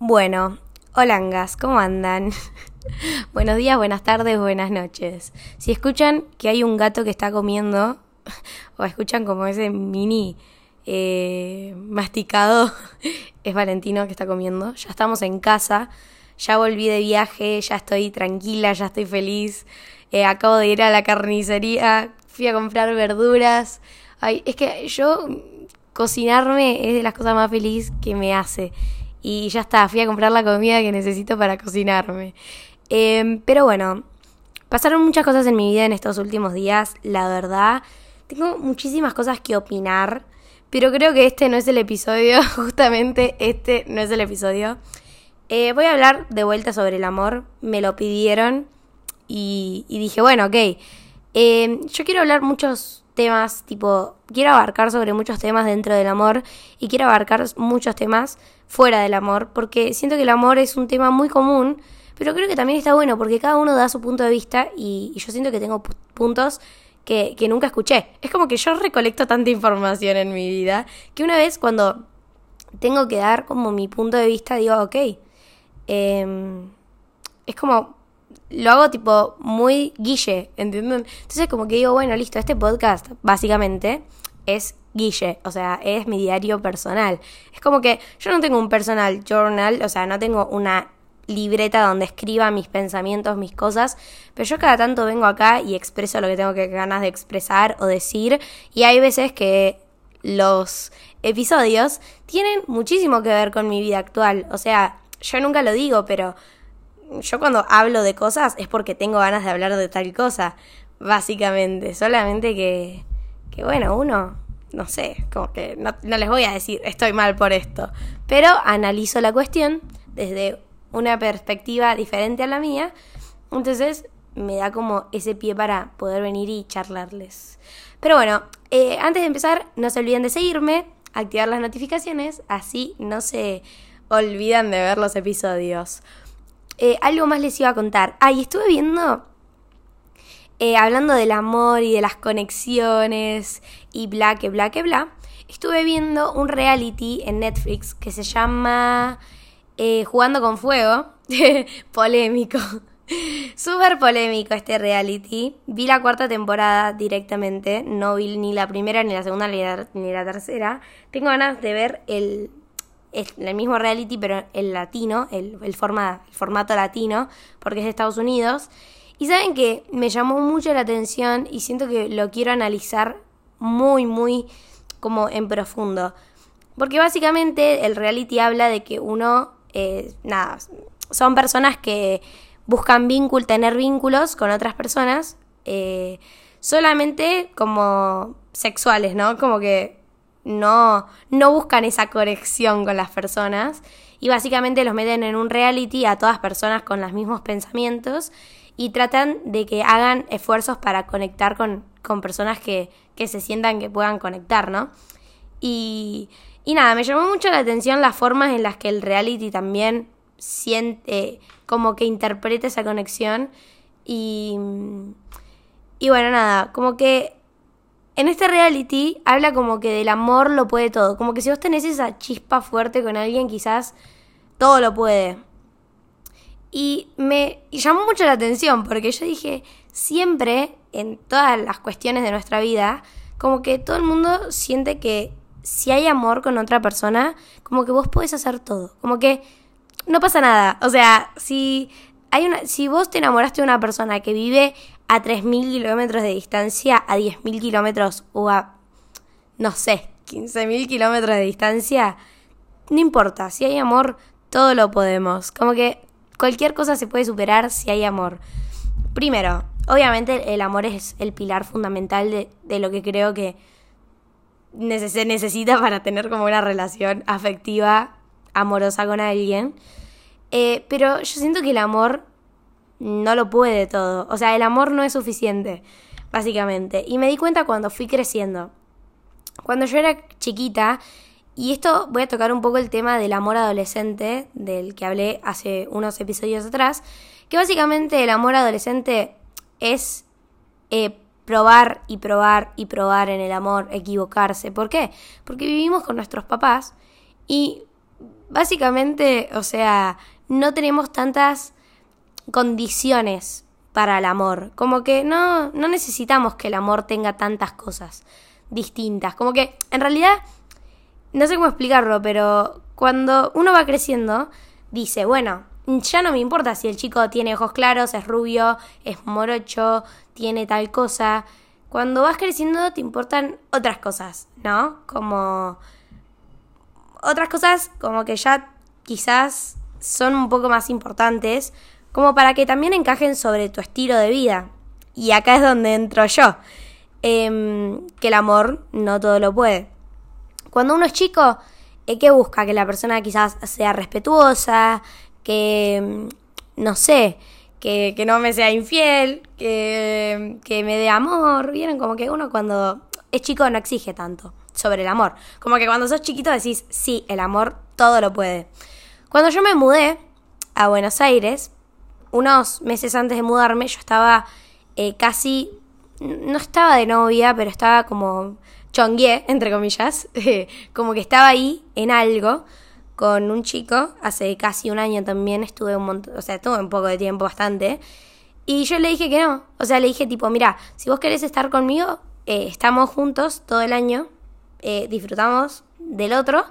Bueno, holangas, ¿cómo andan? Buenos días, buenas tardes, buenas noches. Si escuchan que hay un gato que está comiendo, o escuchan como ese mini eh, masticado, es Valentino que está comiendo. Ya estamos en casa, ya volví de viaje, ya estoy tranquila, ya estoy feliz. Eh, acabo de ir a la carnicería, fui a comprar verduras. Ay, es que yo cocinarme es de las cosas más felices que me hace. Y ya está, fui a comprar la comida que necesito para cocinarme. Em, pero bueno, pasaron muchas cosas en mi vida en estos últimos días, la verdad. Tengo muchísimas cosas que opinar, pero creo que este no es el episodio, justamente este no es el episodio. Eh, voy a hablar de vuelta sobre el amor, me lo pidieron y, dije, bueno, ok. Em, yo quiero hablar muchos temas, tipo, quiero abarcar sobre muchos temas dentro del amor y quiero abarcar muchos temas fuera del amor, porque siento que el amor es un tema muy común, pero creo que también está bueno porque cada uno da su punto de vista y, yo siento que tengo puntos que, nunca escuché. Es como que yo recolecto tanta información en mi vida que una vez cuando tengo que dar como mi punto de vista digo, ok, em, es como lo hago tipo muy guille. Entonces como que digo, bueno, listo, este podcast básicamente es guille, o sea, es mi diario personal. Es como que yo no tengo un personal journal, o sea, no tengo una libreta donde escriba mis pensamientos, mis cosas, pero yo cada tanto vengo acá y expreso lo que tengo que ganas de expresar o decir y hay veces que los episodios tienen muchísimo que ver con mi vida actual, o sea, yo nunca lo digo, pero yo cuando hablo de cosas es porque tengo ganas de hablar de tal cosa, básicamente, solamente que, que bueno, uno, no sé, como que no, no les voy a decir estoy mal por esto, pero analizo la cuestión desde una perspectiva diferente a la mía, entonces me da como ese pie para poder venir y charlarles. Pero bueno, eh, antes de empezar, no se olviden de seguirme, activar las notificaciones, así no se olvidan de ver los episodios. Eh, algo más les iba a contar. Ah, y estuve viendo, eh, hablando del amor y de las conexiones y bla, que bla, que bla. Estuve viendo un reality en Netflix que se llama eh, Jugando con Fuego. polémico. Súper polémico este reality. Vi la cuarta temporada directamente. No vi ni la primera, ni la segunda, ni la, tercera. Tengo ganas de ver el, el, mismo reality, pero el latino, el, el, formato latino, porque es de Estados Unidos. Y saben que me llamó mucho la atención y siento que lo quiero analizar muy, muy como en profundo. Porque básicamente el reality habla de que uno eh, nada, son personas que buscan vínculo, tener vínculos con otras personas, eh, solamente como sexuales, ¿no? Como que no, no buscan esa conexión con las personas y básicamente los meten en un reality a todas personas con los mismos pensamientos y tratan de que hagan esfuerzos para conectar con, con personas que, que se sientan que puedan conectar, ¿no? Y y nada, me llamó mucho la atención las formas en las que el reality también siente, como que interpreta esa conexión. Y, y bueno, nada, como que en este reality habla como que del amor lo puede todo. Como que si vos tenés esa chispa fuerte con alguien, quizás todo lo puede. Y me llamó mucho la atención porque yo dije, siempre en todas las cuestiones de nuestra vida, como que todo el mundo siente que si hay amor con otra persona, como que vos podés hacer todo. Como que no pasa nada. O sea, si, hay una, si vos te enamoraste de una persona que vive a 3.000 kilómetros de distancia, a 10.000 kilómetros o a, no sé, 15.000 kilómetros de distancia, no importa. Si hay amor, todo lo podemos. Como que cualquier cosa se puede superar si hay amor. Primero, obviamente el amor es el pilar fundamental de, lo que creo que se necesita para tener como una relación afectiva, amorosa con alguien. Eh, pero yo siento que el amor no lo puede todo. O sea, el amor no es suficiente, básicamente. Y me di cuenta cuando fui creciendo. Cuando yo era chiquita, y esto voy a tocar un poco el tema del amor adolescente, del que hablé hace unos episodios atrás, que básicamente el amor adolescente es eh, probar y probar y probar en el amor, equivocarse. ¿Por qué? Porque vivimos con nuestros papás y básicamente, o sea, no tenemos tantas condiciones para el amor. Como que no, no necesitamos que el amor tenga tantas cosas distintas. Como que, en realidad, no sé cómo explicarlo, pero cuando uno va creciendo, dice, bueno, ya no me importa si el chico tiene ojos claros, es rubio, es morocho, tiene tal cosa. Cuando vas creciendo te importan otras cosas, ¿no? Como otras cosas como que ya quizás son un poco más importantes, como para que también encajen sobre tu estilo de vida. Y acá es donde entro yo, em, que el amor no todo lo puede. Cuando uno es chico, ¿qué busca? Que la persona quizás sea respetuosa, que, no sé, que, que no me sea infiel, que, que me dé amor. Vieron como que uno cuando es chico no exige tanto sobre el amor. Como que cuando sos chiquito decís, sí, el amor todo lo puede. Cuando yo me mudé a Buenos Aires, unos meses antes de mudarme, yo estaba eh, casi, no estaba de novia, pero estaba como chongué, entre comillas, como que estaba ahí en algo con un chico, hace casi un año también estuve un montón, o sea, estuve un poco de tiempo, bastante, y yo le dije que no, o sea, le dije tipo, mira, si vos querés estar conmigo, eh, estamos juntos todo el año, eh, disfrutamos del otro,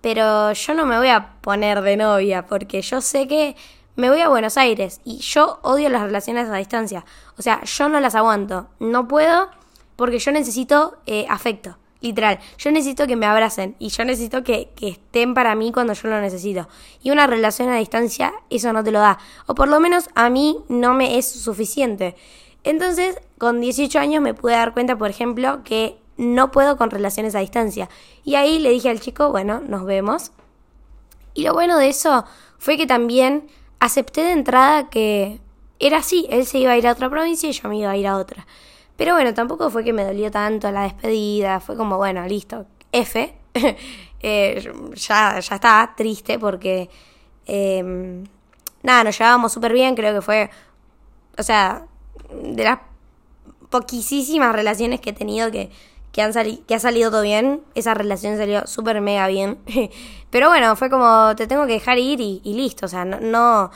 pero yo no me voy a poner de novia porque yo sé que me voy a Buenos Aires y yo odio las relaciones a distancia. O sea, yo no las aguanto. No puedo porque yo necesito eh, afecto. Literal, yo necesito que me abracen y yo necesito que, que, estén para mí cuando yo lo necesito. Y una relación a distancia eso no te lo da. O por lo menos a mí no me es suficiente. Entonces, con 18 años me pude dar cuenta, por ejemplo, que no puedo con relaciones a distancia. Y ahí le dije al chico, bueno, nos vemos. Y lo bueno de eso fue que también acepté de entrada que era así, él se iba a ir a otra provincia y yo me iba a ir a otra. Pero bueno, tampoco fue que me dolió tanto la despedida, fue como, bueno, listo, F. eh, ya, ya está, triste porque... Eh, nada, nos llevábamos súper bien, creo que fue... O sea, de las poquísimas relaciones que he tenido que que, han que ha salido todo bien. Esa relación salió súper mega bien. Pero bueno, fue como, te tengo que dejar ir y, listo. O sea, no, no,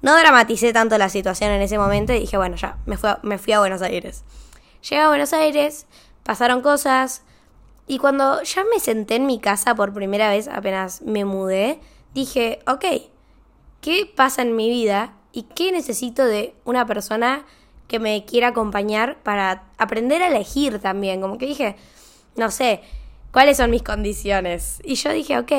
no, dramaticé tanto la situación en ese momento y dije, bueno, ya, me fui a, me fui a Buenos Aires. Llegué a Buenos Aires, pasaron cosas. Y cuando ya me senté en mi casa por primera vez, apenas me mudé, dije, ok, ¿qué pasa en mi vida y qué necesito de una persona que me quiera acompañar para aprender a elegir también. Como que dije, no sé, ¿cuáles son mis condiciones? Y yo dije, ok,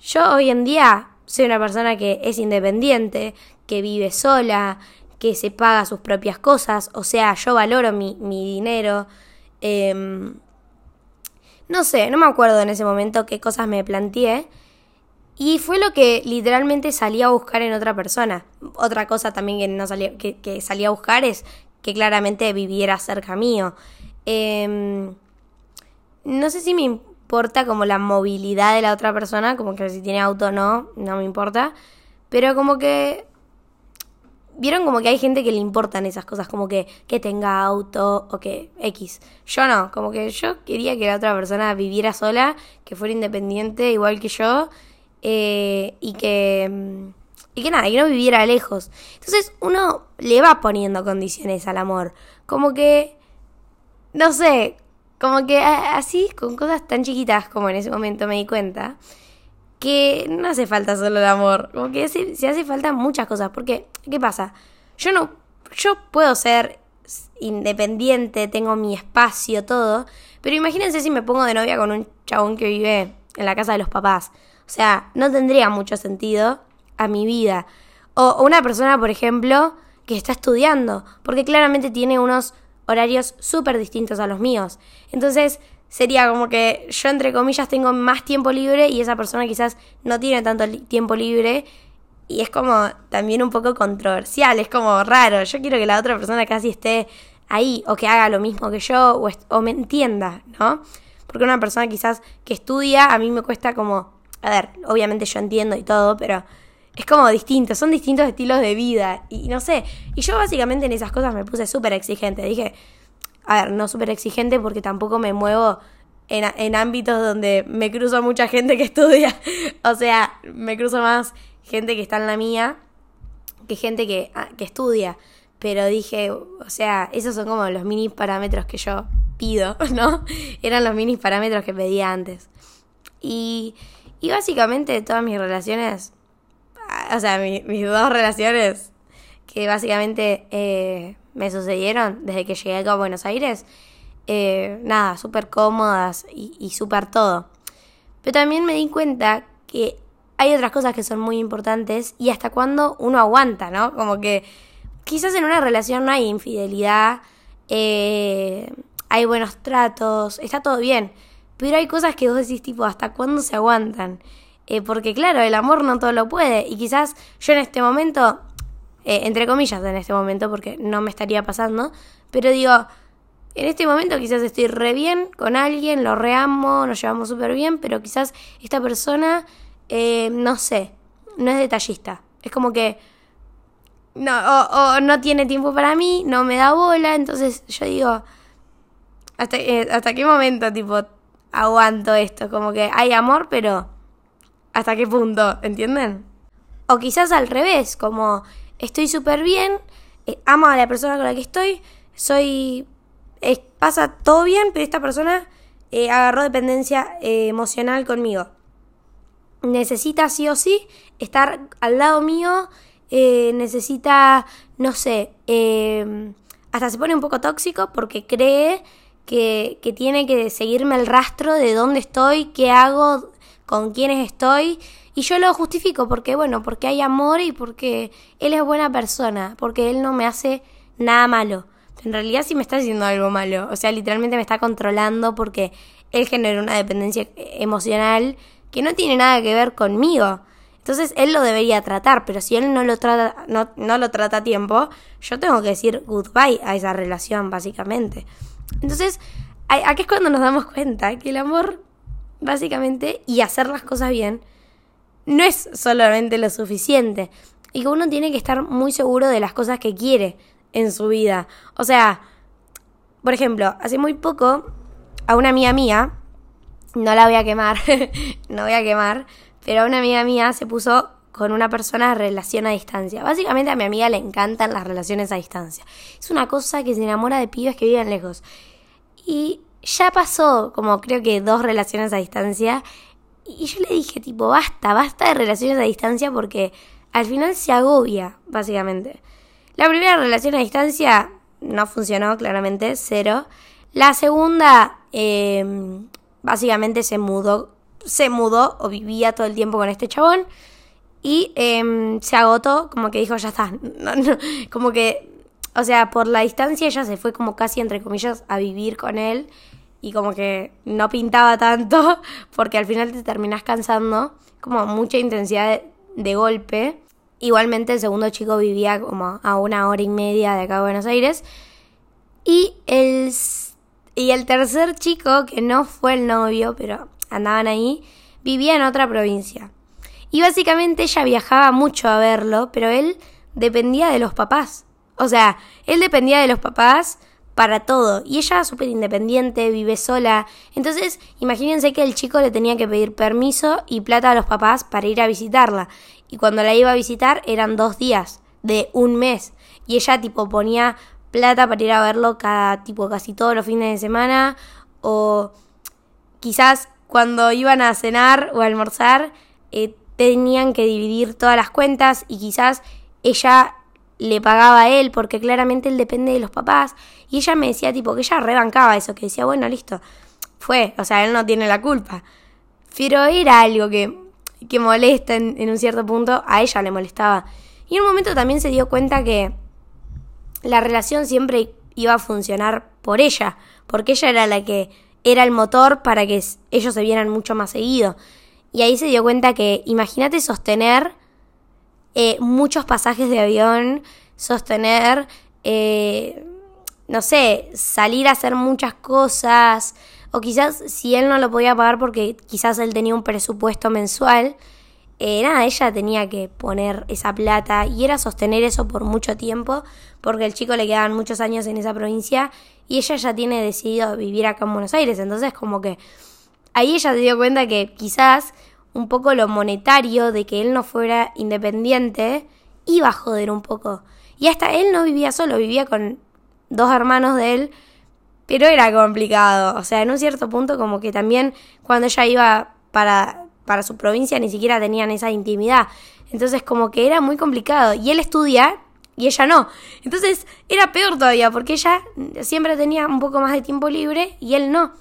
yo hoy en día soy una persona que es independiente, que vive sola, que se paga sus propias cosas, o sea, yo valoro mi, mi dinero. Em, no sé, no me acuerdo en ese momento qué cosas me planteé. Y fue lo que literalmente salí a buscar en otra persona. Otra cosa también que, no salí, que, salí a buscar es que claramente viviera cerca mío. Em, no sé si me importa como la movilidad de la otra persona, como que si tiene auto o no, no me importa. Pero como que... Vieron como que hay gente que le importan esas cosas, como que, que tenga auto o que X. Yo no, como que yo quería que la otra persona viviera sola, que fuera independiente igual que yo eh, y que mm, y que nada, que no viviera lejos. Entonces uno le va poniendo condiciones al amor, como que no sé, como que así con cosas tan chiquitas como en ese momento me di cuenta que no hace falta solo el amor, como que se, se hace falta muchas cosas, porque ¿qué pasa? Yo no yo puedo ser independiente, tengo mi espacio, todo, pero imagínense si me pongo de novia con un chabón que vive en la casa de los papás. O sea, no tendría mucho sentido a mi vida. O, una persona, por ejemplo, que está estudiando, porque claramente tiene unos horarios súper distintos a los míos. Entonces, sería como que yo, entre comillas, tengo más tiempo libre y esa persona quizás no tiene tanto tiempo libre. Y es como también un poco controversial, es como raro. Yo quiero que la otra persona casi esté ahí o que haga lo mismo que yo o, o me entienda, ¿no? Porque una persona quizás que estudia, a mí me cuesta como a ver, obviamente yo entiendo y todo, pero es como distinto, son distintos estilos de vida y no sé, y yo básicamente en esas cosas me puse súper exigente, dije, a ver, no súper exigente porque tampoco me muevo en, en ámbitos donde me cruzo mucha gente que estudia. o sea, me cruzo más gente que está en la mía que gente que, que estudia. Pero dije, o sea, esos son como los mini parámetros que yo pido, ¿no? Eran los mini parámetros que pedía antes. Y, y básicamente todas mis relaciones, o sea, mis dos relaciones que básicamente eh, me sucedieron desde que llegué acá a Buenos Aires, eh, nada, súper cómodas y, y súper todo. Pero también me di cuenta que hay otras cosas que son muy importantes y hasta cuándo uno aguanta, ¿no? Como que quizás en una relación no hay infidelidad, eh, hay buenos tratos, está todo bien, pero hay cosas que vos decís tipo, ¿hasta cuándo se aguantan? Eh, porque claro, el amor no todo lo puede y quizás yo en este momento, eh, entre comillas en este momento, porque no me estaría pasando, pero digo, en este momento quizás estoy re bien con alguien, lo reamo, nos llevamos súper bien, pero quizás esta persona, no sé, no es detallista. Es como que no, o, no tiene tiempo para mí, no me da bola, entonces yo digo, ¿hasta, eh, ¿hasta qué momento, tipo, aguanto esto? Como que hay amor, pero ¿hasta qué punto? ¿Entienden? O quizás al revés, como estoy súper bien, eh, amo a la persona con la que estoy, soy... pasa todo bien, pero esta persona eh, agarró dependencia emocional conmigo. Necesita sí o sí estar al lado mío eh, necesita, no sé, eh, hasta se pone un poco tóxico porque cree que, que tiene que seguirme el rastro de dónde estoy, qué hago, con quiénes estoy. Y yo lo justifico porque, bueno, porque hay amor y porque él es buena persona, porque él no me hace nada malo. En realidad sí me está haciendo algo malo. O sea, literalmente me está controlando porque él generó una dependencia emocional que no tiene nada que ver conmigo. Entonces él lo debería tratar, pero si él no lo trata, no, no lo trata a tiempo, yo tengo que decir goodbye a esa relación, básicamente. Entonces, aquí es cuando nos damos cuenta que el amor, básicamente, y hacer las cosas bien, no es solamente lo suficiente. Y que uno tiene que estar muy seguro de las cosas que quiere en su vida. O sea, por ejemplo, hace muy poco, a una amiga mía, no la voy a quemar, no voy a quemar, pero una amiga mía se puso con una persona relación a distancia. Básicamente a mi amiga le encantan las relaciones a distancia. Es una cosa que se enamora de pibes que viven lejos. Y ya pasó como creo que dos relaciones a distancia. Y yo le dije tipo, basta, basta de relaciones a distancia porque al final se agobia, básicamente. La primera relación a distancia no funcionó, claramente, cero. La segunda, eh, básicamente se mudó se mudó o vivía todo el tiempo con este chabón y em, se agotó, como que dijo, ya está, como que, o sea, por la distancia ella se fue como casi, entre comillas, a vivir con él y como que no pintaba tanto porque al final te terminas cansando, como mucha intensidad de, golpe. Igualmente el segundo chico vivía como a una hora y media de acá de Buenos Aires. Y el, y el tercer chico, que no fue el novio, pero andaban ahí, vivía en otra provincia. Y básicamente ella viajaba mucho a verlo, pero él dependía de los papás. O sea, él dependía de los papás para todo. Y ella súper independiente, vive sola. Entonces, imagínense que el chico le tenía que pedir permiso y plata a los papás para ir a visitarla. Y cuando la iba a visitar eran dos días de un mes. Y ella tipo ponía plata para ir a verlo cada tipo casi todos los fines de semana. O quizás cuando iban a cenar o a almorzar, eh, tenían que dividir todas las cuentas y quizás ella le pagaba a él porque claramente él depende de los papás. Y ella me decía tipo que ella rebancaba eso, que decía, bueno, listo, fue, o sea, él no tiene la culpa. Pero era algo que, que molesta en, un cierto punto, a ella le molestaba. Y en un momento también se dio cuenta que la relación siempre iba a funcionar por ella, porque ella era la que era el motor para que ellos se vieran mucho más seguido. Y ahí se dio cuenta que, imagínate sostener eh, muchos pasajes de avión, sostener, eh, no sé, salir a hacer muchas cosas, o quizás si él no lo podía pagar porque quizás él tenía un presupuesto mensual, eh, nada, ella tenía que poner esa plata y era sostener eso por mucho tiempo, porque el chico le quedaban muchos años en esa provincia y ella ya tiene decidido vivir acá en Buenos Aires, entonces como que ahí ella se dio cuenta que quizás un poco lo monetario de que él no fuera independiente iba a joder un poco. Y hasta él no vivía solo, vivía con dos hermanos de él, pero era complicado. O sea, en un cierto punto como que también cuando ella iba para, para su provincia ni siquiera tenían esa intimidad. Entonces como que era muy complicado. Y él estudia y ella no. Entonces era peor todavía porque ella siempre tenía un poco más de tiempo libre y él no.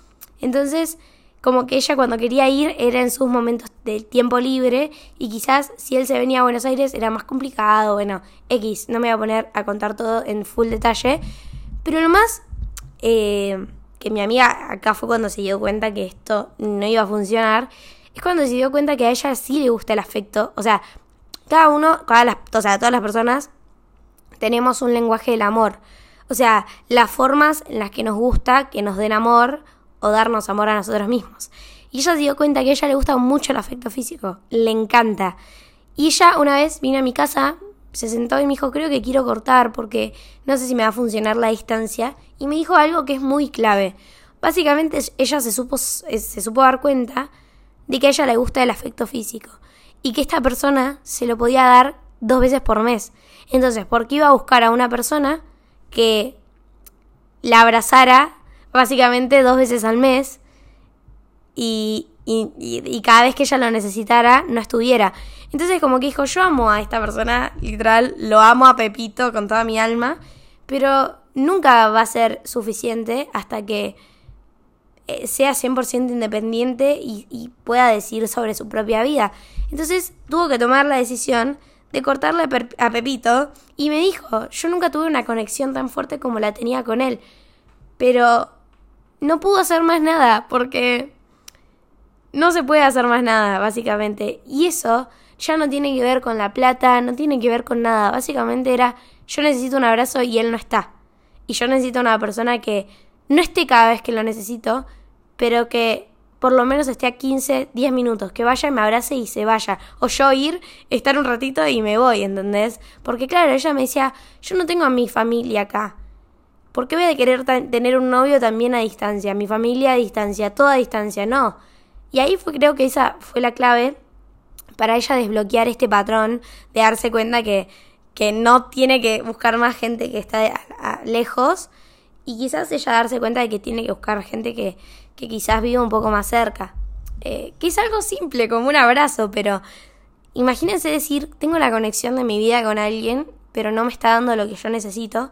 Entonces como que ella cuando quería ir era en sus momentos de tiempo libre y quizás si él se venía a Buenos Aires era más complicado, bueno, X, no me voy a poner a contar todo en full detalle, pero lo más eh, que mi amiga acá fue cuando se dio cuenta que esto no iba a funcionar, es cuando se dio cuenta que a ella sí le gusta el afecto, o sea, cada uno, cada las, o sea, todas las personas tenemos un lenguaje del amor, o sea, las formas en las que nos gusta que nos den amor, o darnos amor a nosotros mismos. Y ella se dio cuenta que a ella le gusta mucho el afecto físico, le encanta. Y ella una vez vino a mi casa, se sentó y me dijo, creo que quiero cortar porque no sé si me va a funcionar la distancia. Y me dijo algo que es muy clave. Básicamente ella se supo, se supo dar cuenta de que a ella le gusta el afecto físico. Y que esta persona se lo podía dar dos veces por mes. Entonces, ¿por qué iba a buscar a una persona que la abrazara básicamente dos veces al mes y, y, cada vez que ella lo necesitara no estuviera. Entonces como que dijo, yo amo a esta persona, literal, lo amo a Pepito con toda mi alma, pero nunca va a ser suficiente hasta que eh, sea 100% independiente y, y, pueda decir sobre su propia vida. Entonces tuvo que tomar la decisión de cortarle a Pepito y me dijo, yo nunca tuve una conexión tan fuerte como la tenía con él, pero no pudo hacer más nada porque no se puede hacer más nada, básicamente. Y eso ya no tiene que ver con la plata, no tiene que ver con nada. Básicamente era, yo necesito un abrazo y él no está. Y yo necesito una persona que no esté cada vez que lo necesito, pero que por lo menos esté a 15, 10 minutos, que vaya, me abrace y se vaya. O yo ir, estar un ratito y me voy, ¿entendés? Porque claro, ella me decía, yo no tengo a mi familia acá. ¿Por qué voy a querer tener un novio también a distancia? Mi familia a distancia, toda a distancia, no. Y ahí fue, creo que esa fue la clave para ella desbloquear este patrón, de darse cuenta que, que no tiene que buscar más gente que está lejos y quizás ella darse cuenta de que tiene que buscar gente que, que quizás vive un poco más cerca. Eh, que es algo simple, como un abrazo, pero imagínense decir, tengo la conexión de mi vida con alguien, pero no me está dando lo que yo necesito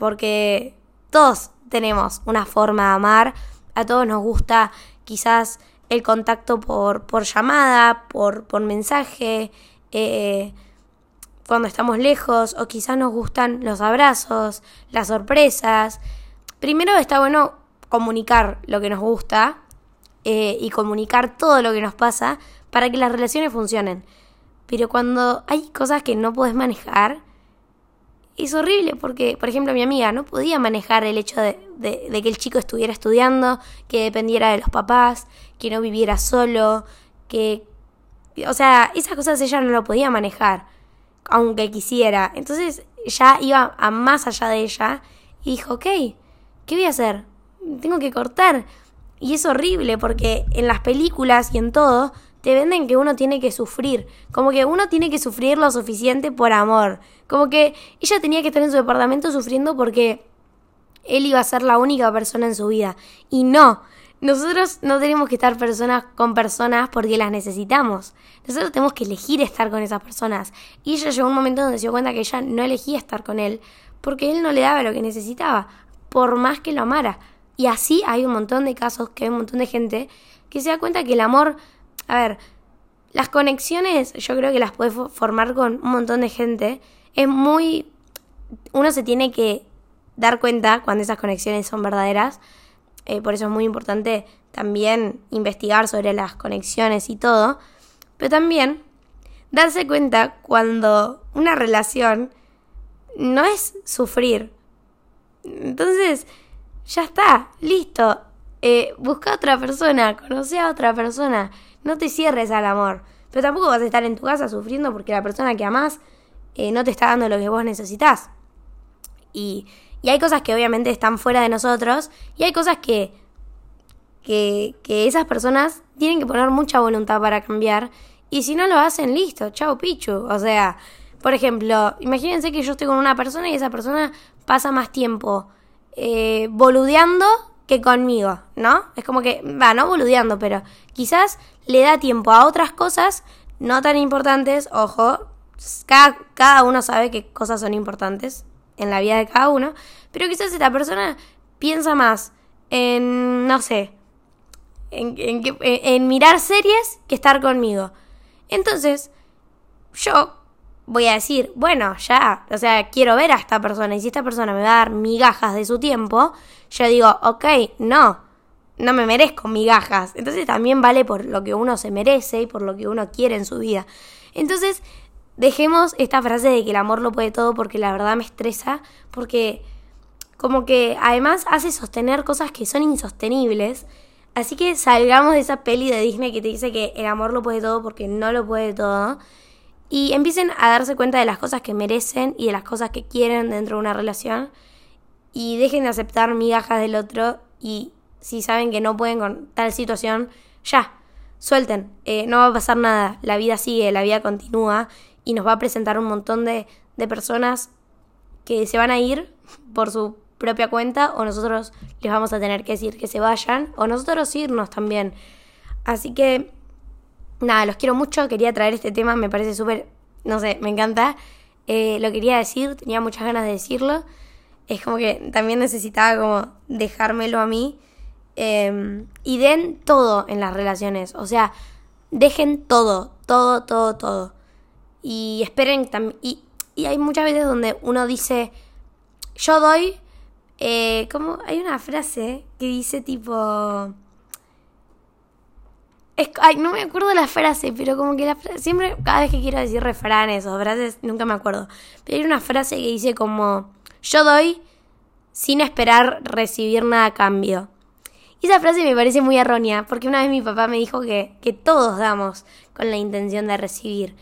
porque todos tenemos una forma de amar, a todos nos gusta quizás el contacto por, por llamada, por, por mensaje, eh, cuando estamos lejos, o quizás nos gustan los abrazos, las sorpresas. Primero está bueno comunicar lo que nos gusta eh, y comunicar todo lo que nos pasa para que las relaciones funcionen. Pero cuando hay cosas que no puedes manejar, es horrible porque, por ejemplo, mi amiga no podía manejar el hecho de, que el chico estuviera estudiando, que dependiera de los papás, que no viviera solo, que... O sea, esas cosas ella no lo podía manejar, aunque quisiera. Entonces ya iba a más allá de ella y dijo, ok, ¿qué voy a hacer? Tengo que cortar. Y es horrible porque en las películas y en todo te venden que uno tiene que sufrir, como que uno tiene que sufrir lo suficiente por amor, como que ella tenía que estar en su departamento sufriendo porque él iba a ser la única persona en su vida. Y no, nosotros no tenemos que estar personas con personas porque las necesitamos. Nosotros tenemos que elegir estar con esas personas. Y ella llegó un momento donde se dio cuenta que ella no elegía estar con él porque él no le daba lo que necesitaba, por más que lo amara. Y así hay un montón de casos que hay un montón de gente que se da cuenta que el amor a ver, las conexiones yo creo que las puedes formar con un montón de gente. Es muy... Uno se tiene que dar cuenta cuando esas conexiones son verdaderas. Eh, por eso es muy importante también investigar sobre las conexiones y todo. Pero también darse cuenta cuando una relación no es sufrir. Entonces, ya está, listo. Eh, busca a otra persona, conoce a otra persona. No te cierres al amor. Pero tampoco vas a estar en tu casa sufriendo porque la persona que amás eh, no te está dando lo que vos necesitas. Y, y hay cosas que obviamente están fuera de nosotros y hay cosas que, que, que esas personas tienen que poner mucha voluntad para cambiar. Y si no lo hacen, listo, chao pichu. O sea, por ejemplo, imagínense que yo estoy con una persona y esa persona pasa más tiempo eh, boludeando que conmigo, ¿no? Es como que, va, no boludeando, pero quizás le da tiempo a otras cosas no tan importantes, ojo, cada, cada uno sabe qué cosas son importantes en la vida de cada uno, pero quizás esta persona piensa más en, no sé, en, en mirar series que estar conmigo. Entonces, yo voy a decir, bueno, ya, o sea, quiero ver a esta persona y si esta persona me va a dar migajas de su tiempo, yo digo, ok, no, no me merezco migajas. Entonces también vale por lo que uno se merece y por lo que uno quiere en su vida. Entonces, dejemos esta frase de que el amor lo puede todo porque la verdad me estresa, porque como que además hace sostener cosas que son insostenibles. Así que salgamos de esa peli de Disney que te dice que el amor lo puede todo porque no lo puede todo y empiecen a darse cuenta de las cosas que merecen y de las cosas que quieren dentro de una relación y dejen de aceptar migajas del otro y si saben que no pueden con tal situación, ya, suelten, eh, no va a pasar nada, la vida sigue, la vida continúa y nos va a presentar un montón de, de personas que se van a ir por su propia cuenta o nosotros les vamos a tener que decir que se vayan o nosotros irnos también. Así que nada, los quiero mucho, quería traer este tema, me parece súper, no sé, me encanta. Eh, lo quería decir, tenía muchas ganas de decirlo. Es como que también necesitaba como dejármelo a mí. Em, y den todo en las relaciones, o sea, dejen todo, todo, todo, todo. Y esperen también... Y, y hay muchas veces donde uno dice, yo doy... Eh, como hay una frase que dice tipo no me acuerdo la frase, pero como que la siempre, cada vez que quiero decir refranes o frases, nunca me acuerdo. Pero hay una frase que dice como, yo doy sin esperar recibir nada a cambio. Y esa frase me parece muy errónea, porque una vez mi papá me dijo que, que todos damos con la intención de recibir.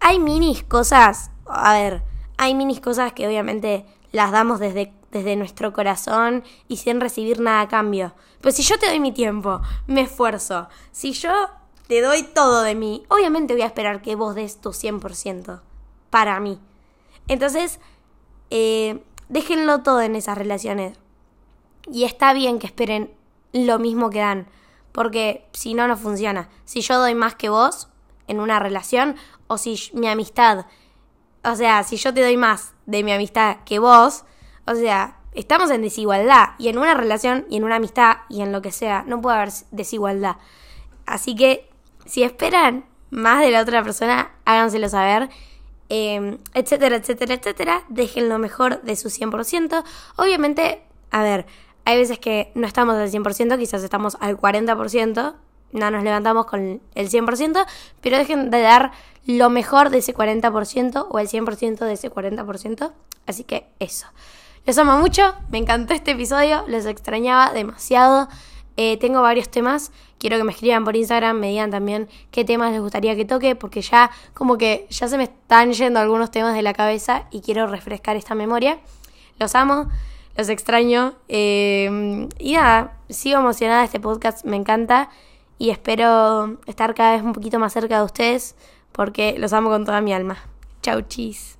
Hay minis cosas, a ver, hay minis cosas que obviamente las damos desde desde nuestro corazón y sin recibir nada a cambio. Pues si yo te doy mi tiempo, me esfuerzo, si yo te doy todo de mí, obviamente voy a esperar que vos des tu 100% para mí. Entonces, eh, déjenlo todo en esas relaciones. Y está bien que esperen lo mismo que dan, porque si no, no funciona. Si yo doy más que vos en una relación, o si mi amistad, o sea, si yo te doy más de mi amistad que vos, o sea, estamos en desigualdad y en una relación y en una amistad y en lo que sea, no puede haber desigualdad. Así que si esperan más de la otra persona, háganselo saber, em, etcétera, etcétera, etcétera. Dejen lo mejor de su 100%. Obviamente, a ver, hay veces que no estamos al 100%, quizás estamos al 40%, no nos levantamos con el 100%, pero dejen de dar lo mejor de ese 40% o el 100% de ese 40%. Así que eso. Les amo mucho, me encantó este episodio, les extrañaba demasiado. Eh, tengo varios temas, quiero que me escriban por Instagram, me digan también qué temas les gustaría que toque, porque ya como que ya se me están yendo algunos temas de la cabeza y quiero refrescar esta memoria. Los amo, los extraño eh, y nada, sigo emocionada este podcast, me encanta y espero estar cada vez un poquito más cerca de ustedes porque los amo con toda mi alma. Chau, chis.